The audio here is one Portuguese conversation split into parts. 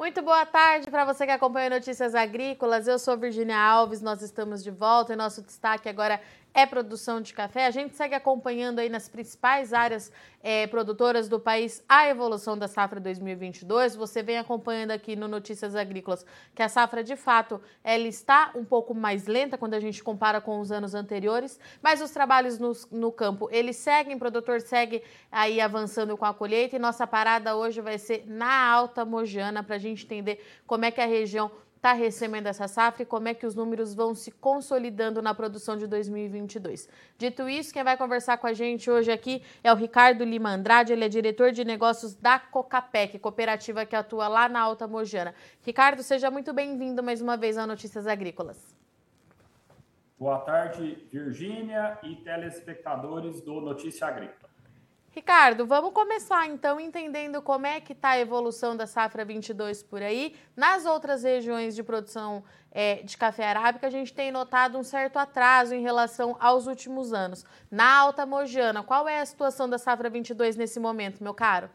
Muito boa tarde para você que acompanha Notícias Agrícolas. Eu sou Virginia Alves, nós estamos de volta e nosso destaque agora é produção de café. A gente segue acompanhando aí nas principais áreas é, produtoras do país a evolução da safra 2022. Você vem acompanhando aqui no Notícias Agrícolas que a safra, de fato, ela está um pouco mais lenta quando a gente compara com os anos anteriores, mas os trabalhos no, no campo, eles seguem, o produtor segue aí avançando com a colheita e nossa parada hoje vai ser na Alta Mojana para a gente entender como é que a região está recebendo essa safra e como é que os números vão se consolidando na produção de 2022. Dito isso, quem vai conversar com a gente hoje aqui é o Ricardo Lima Andrade, ele é diretor de negócios da Cocapec, cooperativa que atua lá na Alta Mojana. Ricardo, seja muito bem-vindo mais uma vez ao Notícias Agrícolas. Boa tarde, Virgínia e telespectadores do Notícia Agrícola. Ricardo, vamos começar então entendendo como é que está a evolução da safra 22 por aí. Nas outras regiões de produção é, de café arábica, a gente tem notado um certo atraso em relação aos últimos anos. Na Alta Mojana, qual é a situação da safra 22 nesse momento, meu caro?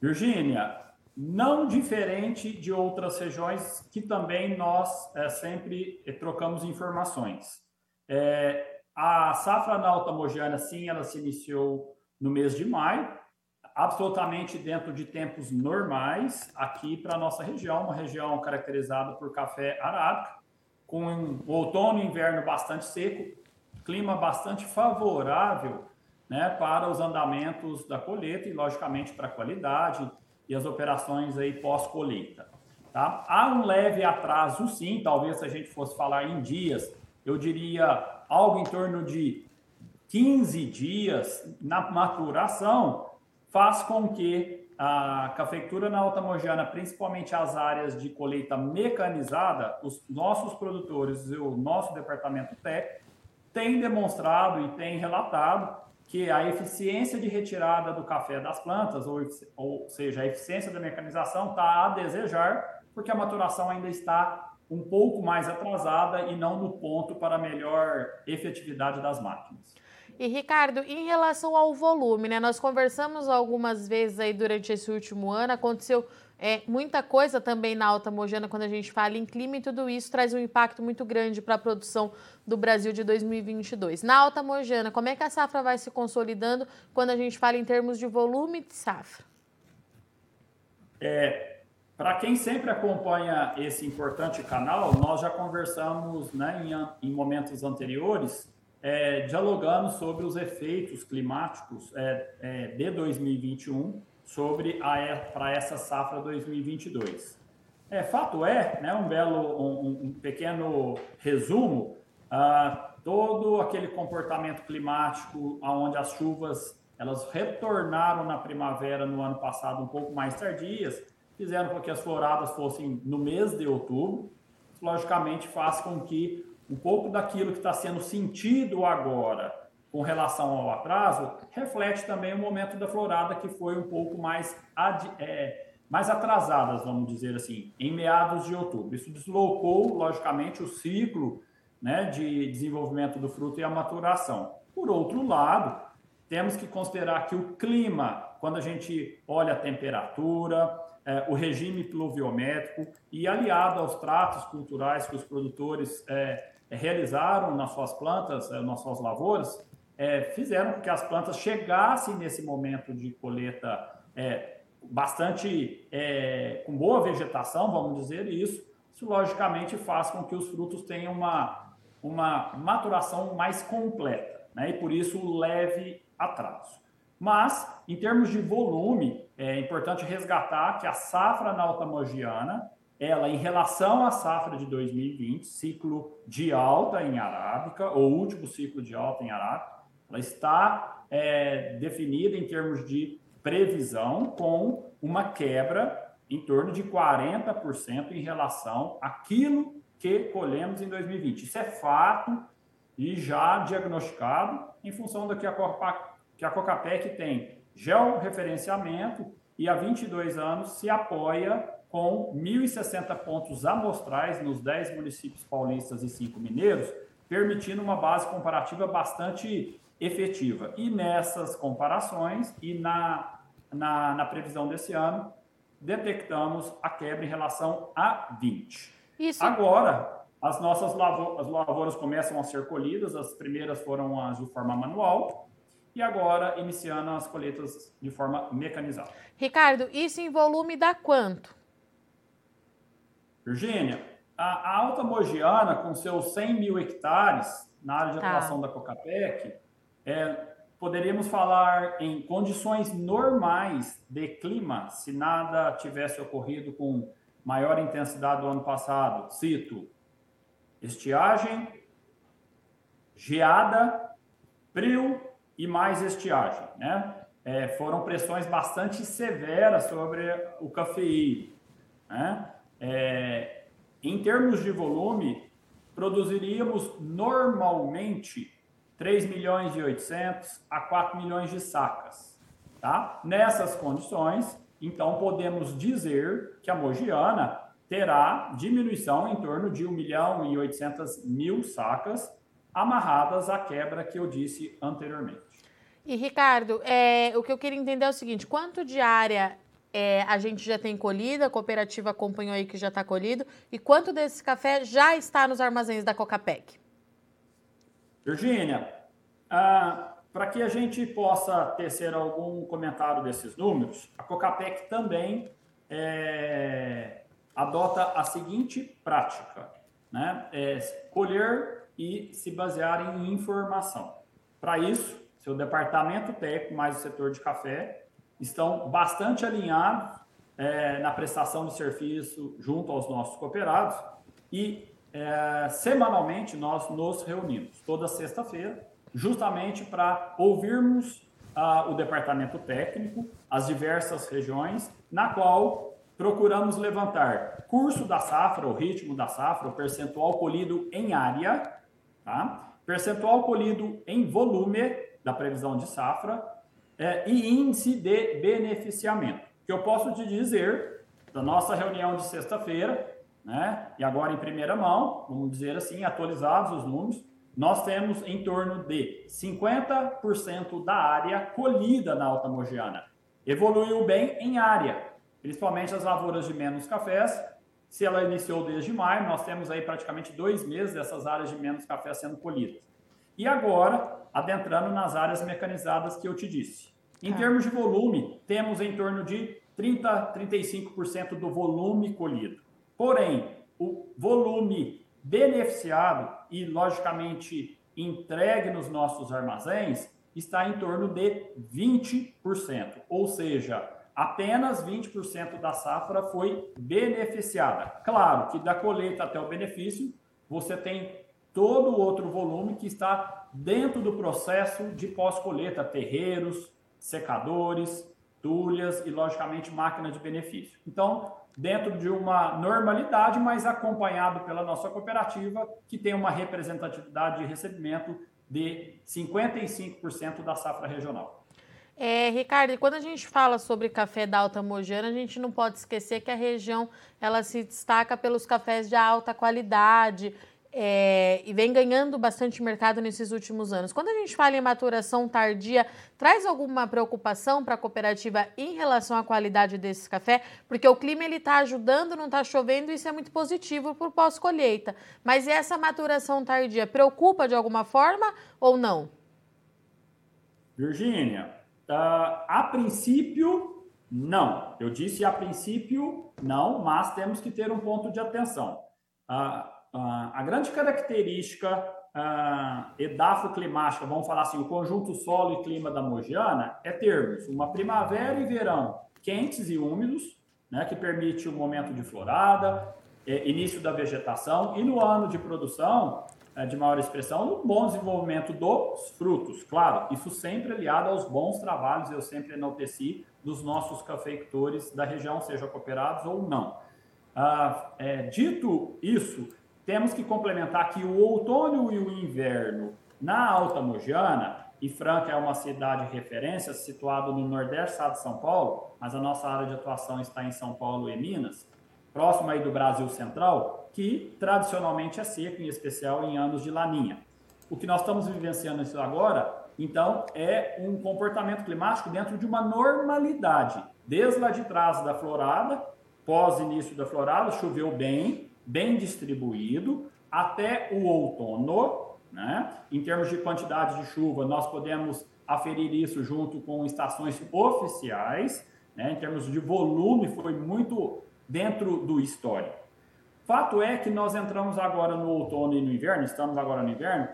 Virgínia, não diferente de outras regiões que também nós é, sempre trocamos informações. É, a safra na Alta Mogiana, sim, ela se iniciou no mês de maio, absolutamente dentro de tempos normais aqui para a nossa região, uma região caracterizada por café arábica, com um outono e inverno bastante seco, clima bastante favorável né, para os andamentos da colheita e, logicamente, para a qualidade e as operações aí pós-colheita. Tá? Há um leve atraso, sim, talvez se a gente fosse falar em dias, eu diria algo em torno de 15 dias na maturação, faz com que a cafeicultura na Alta Mojana, principalmente as áreas de colheita mecanizada, os nossos produtores e o nosso departamento técnico têm demonstrado e têm relatado que a eficiência de retirada do café das plantas, ou, ou seja, a eficiência da mecanização, está a desejar, porque a maturação ainda está um pouco mais atrasada e não no ponto para melhor efetividade das máquinas. E Ricardo, em relação ao volume, né? Nós conversamos algumas vezes aí durante esse último ano, aconteceu é, muita coisa também na Alta Mojana quando a gente fala em clima e tudo isso traz um impacto muito grande para a produção do Brasil de 2022. Na Alta Mojana, como é que a safra vai se consolidando quando a gente fala em termos de volume de safra? É, para quem sempre acompanha esse importante canal, nós já conversamos né, em, em momentos anteriores, é, dialogando sobre os efeitos climáticos é, é, de 2021 sobre para essa safra 2022. É, fato é, né, um belo, um, um pequeno resumo, ah, todo aquele comportamento climático onde as chuvas elas retornaram na primavera no ano passado um pouco mais tardias, fizeram com que as floradas fossem no mês de outubro. Isso, logicamente, faz com que um pouco daquilo que está sendo sentido agora com relação ao atraso reflete também o momento da florada que foi um pouco mais, é, mais atrasadas, vamos dizer assim, em meados de outubro. Isso deslocou, logicamente, o ciclo né, de desenvolvimento do fruto e a maturação. Por outro lado, temos que considerar que o clima, quando a gente olha a temperatura, é, o regime pluviométrico e aliado aos tratos culturais que os produtores é, realizaram nas suas plantas, é, nas suas lavouras, fizeram com que as plantas chegassem nesse momento de colheita bastante com boa vegetação, vamos dizer isso. Isso logicamente faz com que os frutos tenham uma, uma maturação mais completa, né? e por isso leve atraso. Mas, em termos de volume, é importante resgatar que a safra na Alta Mogiana, ela em relação à safra de 2020, ciclo de alta em arábica, ou último ciclo de alta em arábica, ela está é, definida em termos de previsão com uma quebra em torno de 40% em relação àquilo que colhemos em 2020. Isso é fato e já diagnosticado em função do que a que a Cocapec tem georreferenciamento e há 22 anos se apoia com 1.060 pontos amostrais nos 10 municípios paulistas e 5 mineiros, permitindo uma base comparativa bastante efetiva. E nessas comparações e na, na, na previsão desse ano, detectamos a quebra em relação a 20. Isso. Agora, as nossas lavo as lavouras começam a ser colhidas, as primeiras foram as de forma manual, e agora iniciando as colheitas de forma mecanizada. Ricardo, isso em volume dá quanto? Virgínia, a, Alta Mogiana, com seus 100 mil hectares na área de tá. atuação da Cocapec, é, poderíamos falar em condições normais de clima, se nada tivesse ocorrido com maior intensidade do ano passado. Cito: estiagem, geada, frio e mais estiagem. Né? É, foram pressões bastante severas sobre o cafeí. Né? É, em termos de volume, produziríamos normalmente 3 milhões e 800 a 4 milhões de sacas. Tá? Nessas condições, então podemos dizer que a Mogiana terá diminuição em torno de 1 milhão e 800 mil sacas amarradas à quebra que eu disse anteriormente. E Ricardo, é, o que eu queria entender é o seguinte: quanto de área é, a gente já tem colhida, a cooperativa acompanhou aí que já está colhido, e quanto desse café já está nos armazéns da Cocapec? Virgínia, ah, para que a gente possa tecer algum comentário desses números, a Cocapec também é, adota a seguinte prática, né? É colher e se basear em informação. Para isso, seu departamento técnico mais o setor de café estão bastante alinhados é, na prestação de serviço junto aos nossos cooperados e é, semanalmente nós nos reunimos toda sexta-feira justamente para ouvirmos ah, o departamento técnico, as diversas regiões, na qual procuramos levantar curso da safra, o ritmo da safra, o percentual colhido em área, tá? percentual colhido em volume da previsão de safra é, e índice de beneficiamento. Que eu posso te dizer da nossa reunião de sexta-feira, né, e agora em primeira mão, vamos dizer assim, atualizados os números, nós temos em torno de 50% da área colhida na Alta Mogiana. Evoluiu bem em área, principalmente as lavouras de menos cafés. Se ela iniciou desde maio, nós temos aí praticamente dois meses dessas áreas de menos café sendo colhidas. E agora, adentrando nas áreas mecanizadas que eu te disse. Em tá. termos de volume, temos em torno de 30, 35% do volume colhido. Porém, o volume beneficiado e, logicamente, entregue nos nossos armazéns está em torno de 20%. Ou seja, apenas 20% da safra foi beneficiada. Claro que da colheita até o benefício, você tem todo o outro volume que está dentro do processo de pós-colheita, terreiros, secadores, tulhas e, logicamente, máquina de benefício. Então, dentro de uma normalidade, mas acompanhado pela nossa cooperativa, que tem uma representatividade de recebimento de 55% da safra regional. É, Ricardo, quando a gente fala sobre café da Alta Mojana, a gente não pode esquecer que a região ela se destaca pelos cafés de alta qualidade é, e vem ganhando bastante mercado nesses últimos anos. Quando a gente fala em maturação tardia, traz alguma preocupação para a cooperativa em relação à qualidade desse café? Porque o clima ele está ajudando, não está chovendo, isso é muito positivo para o pós-colheita. Mas essa maturação tardia preocupa de alguma forma ou não? Virgínia, uh, a princípio, não. Eu disse a princípio, não, mas temos que ter um ponto de atenção. Uh, a grande característica uh, edafoclimática, vamos falar assim, o conjunto solo e clima da Mogiana, é termos uma primavera e verão quentes e úmidos, né, que permite o um momento de florada, é, início da vegetação, e no ano de produção, é, de maior expressão, um bom desenvolvimento dos frutos. Claro, isso sempre aliado aos bons trabalhos, eu sempre enalteci, dos nossos cafeicultores da região, seja cooperados ou não. Ah, é, dito isso, temos que complementar que o outono e o inverno na Alta Mogiana, e Franca é uma cidade referência, situada no nordeste do estado de São Paulo, mas a nossa área de atuação está em São Paulo e Minas, próximo aí do Brasil Central, que tradicionalmente é seco, em especial em anos de laninha. O que nós estamos vivenciando isso agora Então, é um comportamento climático dentro de uma normalidade. Desde lá de trás da florada, pós início da florada, choveu bem, bem distribuído, até o outono. Né? Em termos de quantidade de chuva, nós podemos aferir isso junto com estações oficiais. Né? Em termos de volume, foi muito dentro do histórico. Fato é que nós entramos agora no outono e no inverno, estamos agora no inverno,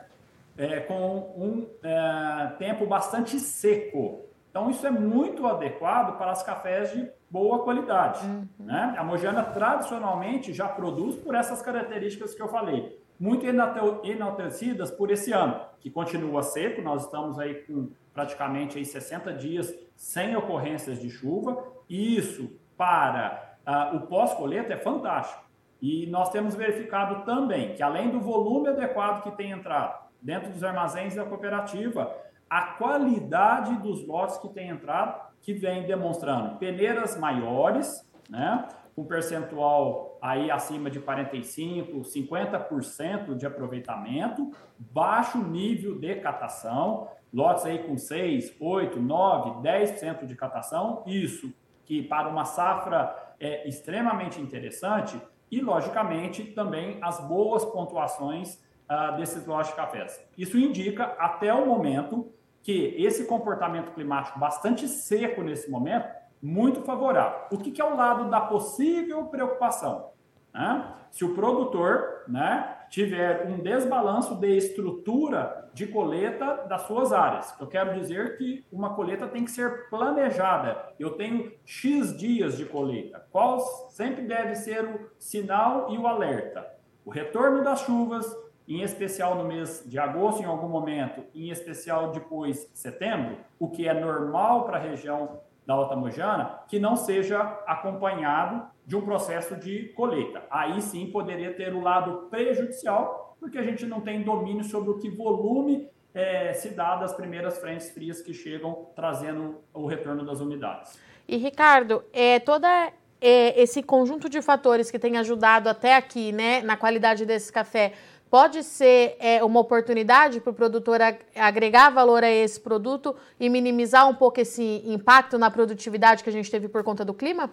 é, com um é, tempo bastante seco. Então, isso é muito adequado para as cafés de boa qualidade. Uhum. Né? A Mogiana, tradicionalmente, já produz por essas características que eu falei. Muito enaltecidas por esse ano, que continua seco. Nós estamos aí com praticamente aí 60 dias sem ocorrências de chuva. E isso, para uh, o pós-colheita, é fantástico. E nós temos verificado também que, além do volume adequado que tem entrado, dentro dos armazéns da cooperativa, a qualidade dos lotes que tem entrado, que vem demonstrando peneiras maiores, né, com percentual aí acima de 45, 50% de aproveitamento, baixo nível de catação, lotes aí com 6, 8, 9, 10% de catação, isso que para uma safra é extremamente interessante e, logicamente, também as boas pontuações uh, desses lojas de cafés. Isso indica, até o momento, que esse comportamento climático bastante seco nesse momento, muito favorável. O que, que é o lado da possível preocupação? Né? Se o produtor né, tiver um desbalanço de estrutura de coleta das suas áreas. Eu quero dizer que uma coleta tem que ser planejada. Eu tenho X dias de coleta. Qual sempre deve ser o sinal e o alerta? O retorno das chuvas, em especial no mês de agosto, em algum momento, em especial depois de setembro, o que é normal para a região da Alta Mojana, que não seja acompanhado de um processo de colheita. Aí sim poderia ter o lado prejudicial, porque a gente não tem domínio sobre o que volume é, se dá das primeiras frentes frias que chegam trazendo o retorno das umidades. E Ricardo, é, toda é, esse conjunto de fatores que tem ajudado até aqui, né, na qualidade desse café, pode ser é, uma oportunidade para o produtor agregar valor a esse produto e minimizar um pouco esse impacto na produtividade que a gente teve por conta do clima?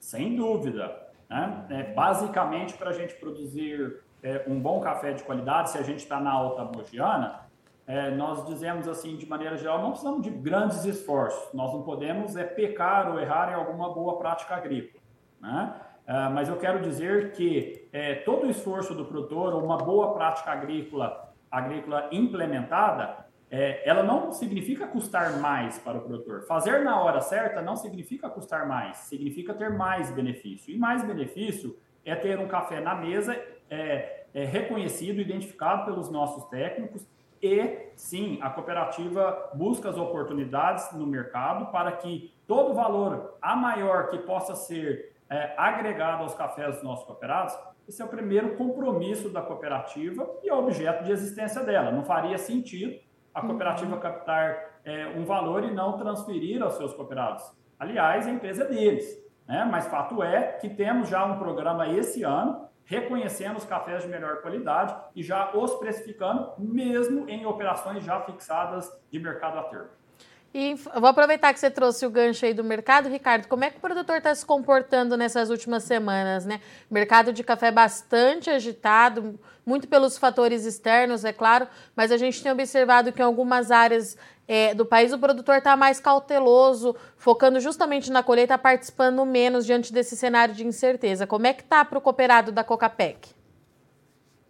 Sem dúvida. Né? É, basicamente, para a gente produzir é, um bom café de qualidade, se a gente está na alta mogiana, é, nós dizemos assim, de maneira geral, não precisamos de grandes esforços. Nós não podemos é pecar ou errar em alguma boa prática agrícola. Né? Ah, mas eu quero dizer que é, todo o esforço do produtor, uma boa prática agrícola, agrícola implementada, é, ela não significa custar mais para o produtor. Fazer na hora certa não significa custar mais, significa ter mais benefício. E mais benefício é ter um café na mesa é, é reconhecido, identificado pelos nossos técnicos e sim, a cooperativa busca as oportunidades no mercado para que todo valor a maior que possa ser é, agregado aos cafés dos nossos cooperados, esse é o primeiro compromisso da cooperativa e é objeto de existência dela. Não faria sentido a cooperativa uhum. captar é, um valor e não transferir aos seus cooperados. Aliás, a empresa é deles. Né? Mas fato é que temos já um programa esse ano reconhecendo os cafés de melhor qualidade e já os precificando, mesmo em operações já fixadas de mercado a termo. E vou aproveitar que você trouxe o gancho aí do mercado, Ricardo. Como é que o produtor está se comportando nessas últimas semanas, né? Mercado de café bastante agitado, muito pelos fatores externos, é claro, mas a gente tem observado que em algumas áreas é, do país o produtor está mais cauteloso, focando justamente na colheita, participando menos diante desse cenário de incerteza. Como é que está para o cooperado da Cocapec?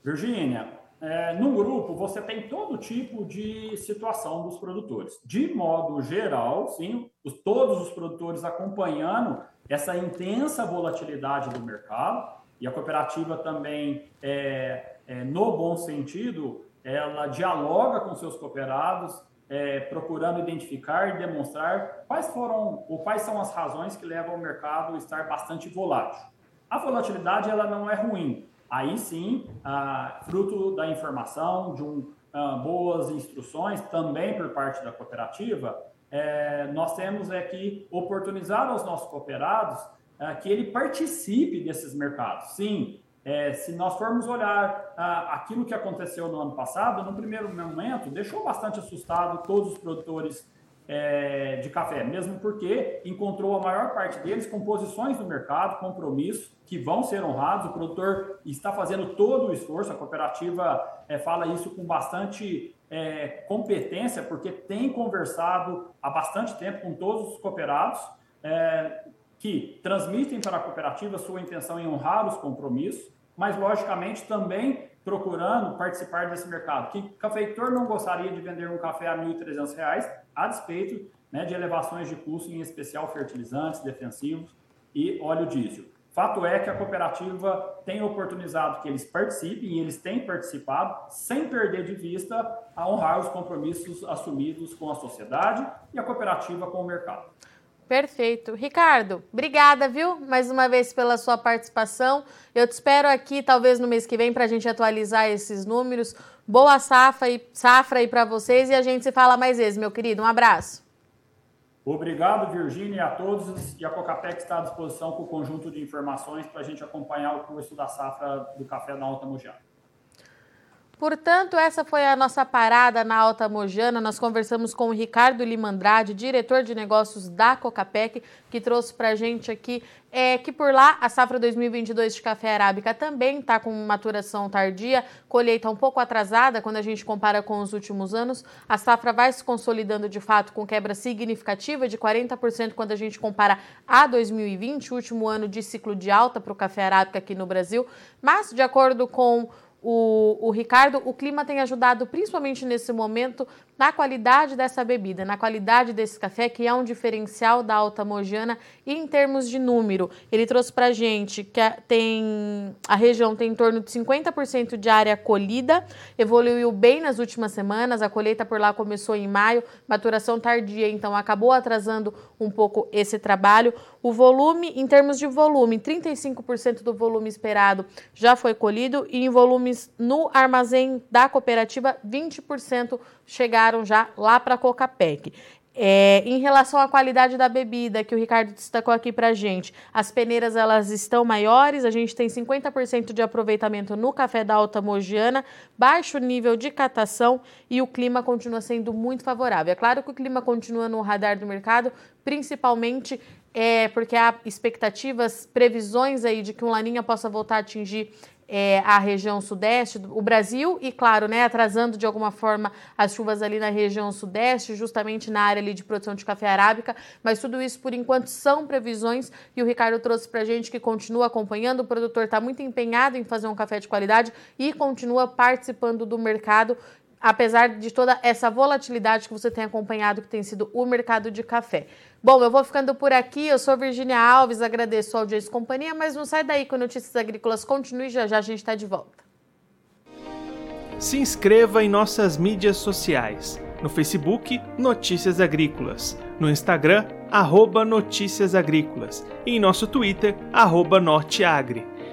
Virgínia, é, no grupo você tem todo tipo de situação dos produtores. De modo geral, sim, os, todos os produtores acompanhando essa intensa volatilidade do mercado e a cooperativa também, é, é, no bom sentido, ela dialoga com seus cooperados, é, procurando identificar e demonstrar quais foram ou quais são as razões que levam o mercado a estar bastante volátil. A volatilidade ela não é ruim, Aí sim, ah, fruto da informação, de um, ah, boas instruções também por parte da cooperativa, é, nós temos é que oportunizar aos nossos cooperados é, que ele participe desses mercados. Sim, é, se nós formos olhar ah, aquilo que aconteceu no ano passado, no primeiro momento, deixou bastante assustado todos os produtores é, de café, mesmo porque encontrou a maior parte deles com posições no mercado, compromissos que vão ser honrados. O produtor está fazendo todo o esforço, a cooperativa é, fala isso com bastante é, competência, porque tem conversado há bastante tempo com todos os cooperados é, que transmitem para a cooperativa sua intenção em honrar os compromissos, mas logicamente também procurando participar desse mercado. Que cafeitor não gostaria de vender um café a R$ 1.300 a despeito né, de elevações de custo, em especial fertilizantes, defensivos e óleo diesel. Fato é que a cooperativa tem oportunizado que eles participem e eles têm participado sem perder de vista a honrar os compromissos assumidos com a sociedade e a cooperativa com o mercado. Perfeito. Ricardo, obrigada, viu? Mais uma vez pela sua participação. Eu te espero aqui, talvez no mês que vem, para a gente atualizar esses números. Boa safra e safra aí para vocês e a gente se fala mais vezes, meu querido. Um abraço. Obrigado, Virgínia, e a todos. E a Cocapec está à disposição com o conjunto de informações para a gente acompanhar o curso da safra do café na Alta Mojana. Portanto, essa foi a nossa parada na Alta Mojana. Nós conversamos com o Ricardo Limandrade, diretor de negócios da Cocapec, que trouxe para a gente aqui é, que por lá a safra 2022 de café arábica também está com maturação tardia, colheita um pouco atrasada quando a gente compara com os últimos anos. A safra vai se consolidando de fato com quebra significativa de 40% quando a gente compara a 2020, o último ano de ciclo de alta para o café arábica aqui no Brasil. Mas, de acordo com o, o, Ricardo, o clima tem ajudado principalmente nesse momento na qualidade dessa bebida, na qualidade desse café, que é um diferencial da Alta Mogiana em termos de número. Ele trouxe para gente que a, tem, a região tem em torno de 50% de área colhida, evoluiu bem nas últimas semanas, a colheita por lá começou em maio, maturação tardia, então acabou atrasando um pouco esse trabalho. O volume, em termos de volume, 35% do volume esperado já foi colhido e em volumes no armazém da cooperativa, 20% chegaram já lá para a Cocapec. É, em relação à qualidade da bebida, que o Ricardo destacou aqui para gente, as peneiras elas estão maiores, a gente tem 50% de aproveitamento no café da Alta Mogiana, baixo nível de catação e o clima continua sendo muito favorável. É claro que o clima continua no radar do mercado, principalmente é, porque há expectativas, previsões aí de que um Laninha possa voltar a atingir é, a região sudeste, o Brasil, e claro, né, atrasando de alguma forma as chuvas ali na região sudeste, justamente na área ali de produção de café arábica, mas tudo isso por enquanto são previsões e o Ricardo trouxe para gente que continua acompanhando, o produtor está muito empenhado em fazer um café de qualidade e continua participando do mercado apesar de toda essa volatilidade que você tem acompanhado, que tem sido o mercado de café. Bom, eu vou ficando por aqui. Eu sou Virginia Alves, agradeço a audiência e companhia, mas não sai daí com Notícias Agrícolas. Continue, já já a gente está de volta. Se inscreva em nossas mídias sociais. No Facebook, Notícias Agrícolas. No Instagram, arroba Notícias Agrícolas. E em nosso Twitter, arroba Norteagri.